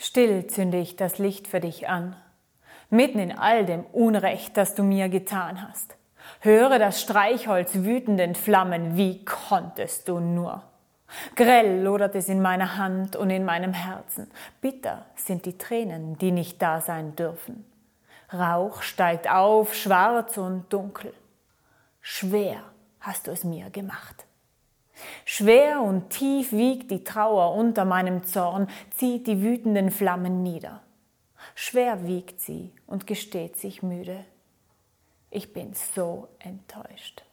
Still zünde ich das Licht für dich an, mitten in all dem Unrecht, das du mir getan hast. Höre das Streichholz wütenden Flammen, wie konntest du nur? Grell lodert es in meiner Hand und in meinem Herzen. Bitter sind die Tränen, die nicht da sein dürfen. Rauch steigt auf, schwarz und dunkel. Schwer hast du es mir gemacht. Schwer und tief wiegt die Trauer unter meinem Zorn, zieht die wütenden Flammen nieder. Schwer wiegt sie und gesteht sich müde. Ich bin so enttäuscht.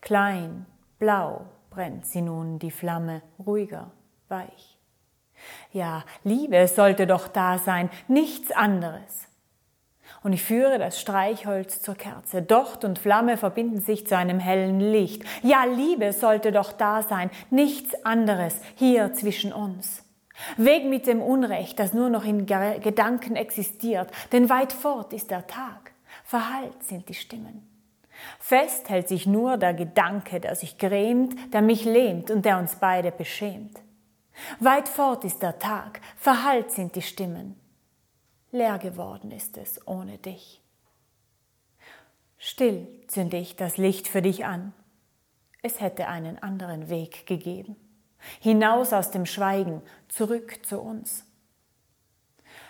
Klein, blau brennt sie nun die Flamme, ruhiger, weich. Ja, Liebe sollte doch da sein, nichts anderes und ich führe das Streichholz zur Kerze. Docht und Flamme verbinden sich zu einem hellen Licht. Ja, Liebe sollte doch da sein, nichts anderes hier zwischen uns. Weg mit dem Unrecht, das nur noch in Gedanken existiert, denn weit fort ist der Tag. Verhallt sind die Stimmen. Fest hält sich nur der Gedanke, der sich grämt, der mich lähmt und der uns beide beschämt. Weit fort ist der Tag, verhallt sind die Stimmen leer geworden ist es ohne dich. Still zünde ich das Licht für dich an. Es hätte einen anderen Weg gegeben. Hinaus aus dem Schweigen, zurück zu uns.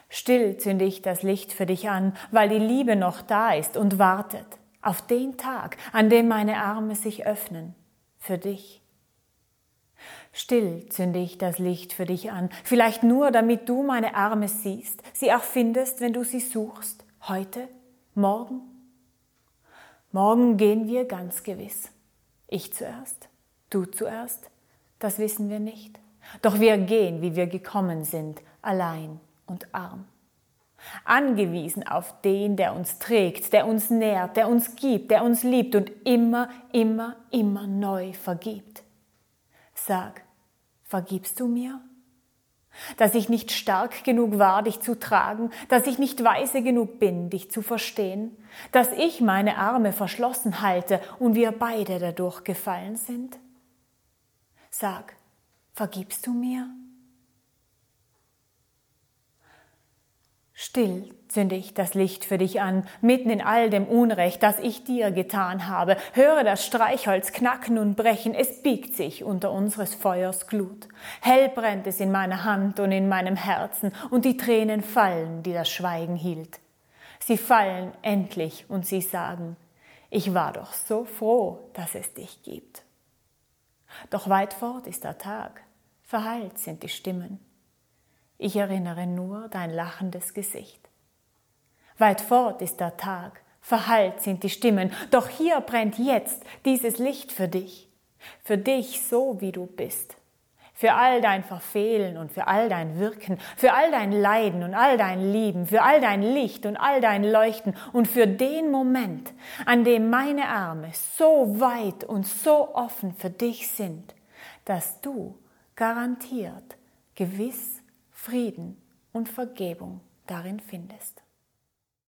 Still zünde ich das Licht für dich an, weil die Liebe noch da ist und wartet auf den Tag, an dem meine Arme sich öffnen, für dich. Still zünde ich das Licht für dich an, vielleicht nur, damit du meine Arme siehst, sie auch findest, wenn du sie suchst. Heute? Morgen? Morgen gehen wir ganz gewiss. Ich zuerst, du zuerst, das wissen wir nicht. Doch wir gehen, wie wir gekommen sind, allein und arm. Angewiesen auf den, der uns trägt, der uns nährt, der uns gibt, der uns liebt und immer, immer, immer neu vergibt. Sag, vergibst du mir? Dass ich nicht stark genug war, dich zu tragen, dass ich nicht weise genug bin, dich zu verstehen, dass ich meine Arme verschlossen halte und wir beide dadurch gefallen sind? Sag, vergibst du mir? Still zünde ich das Licht für dich an, mitten in all dem Unrecht, das ich dir getan habe. Höre das Streichholz knacken und brechen, es biegt sich unter unseres Feuers Glut. Hell brennt es in meiner Hand und in meinem Herzen, und die Tränen fallen, die das Schweigen hielt. Sie fallen endlich und sie sagen, ich war doch so froh, dass es dich gibt. Doch weit fort ist der Tag, verheilt sind die Stimmen. Ich erinnere nur dein lachendes Gesicht. Weit fort ist der Tag, verhallt sind die Stimmen, doch hier brennt jetzt dieses Licht für dich, für dich so wie du bist, für all dein Verfehlen und für all dein Wirken, für all dein Leiden und all dein Lieben, für all dein Licht und all dein Leuchten. Und für den Moment, an dem meine Arme so weit und so offen für dich sind, dass du garantiert, gewiss Frieden und Vergebung darin findest.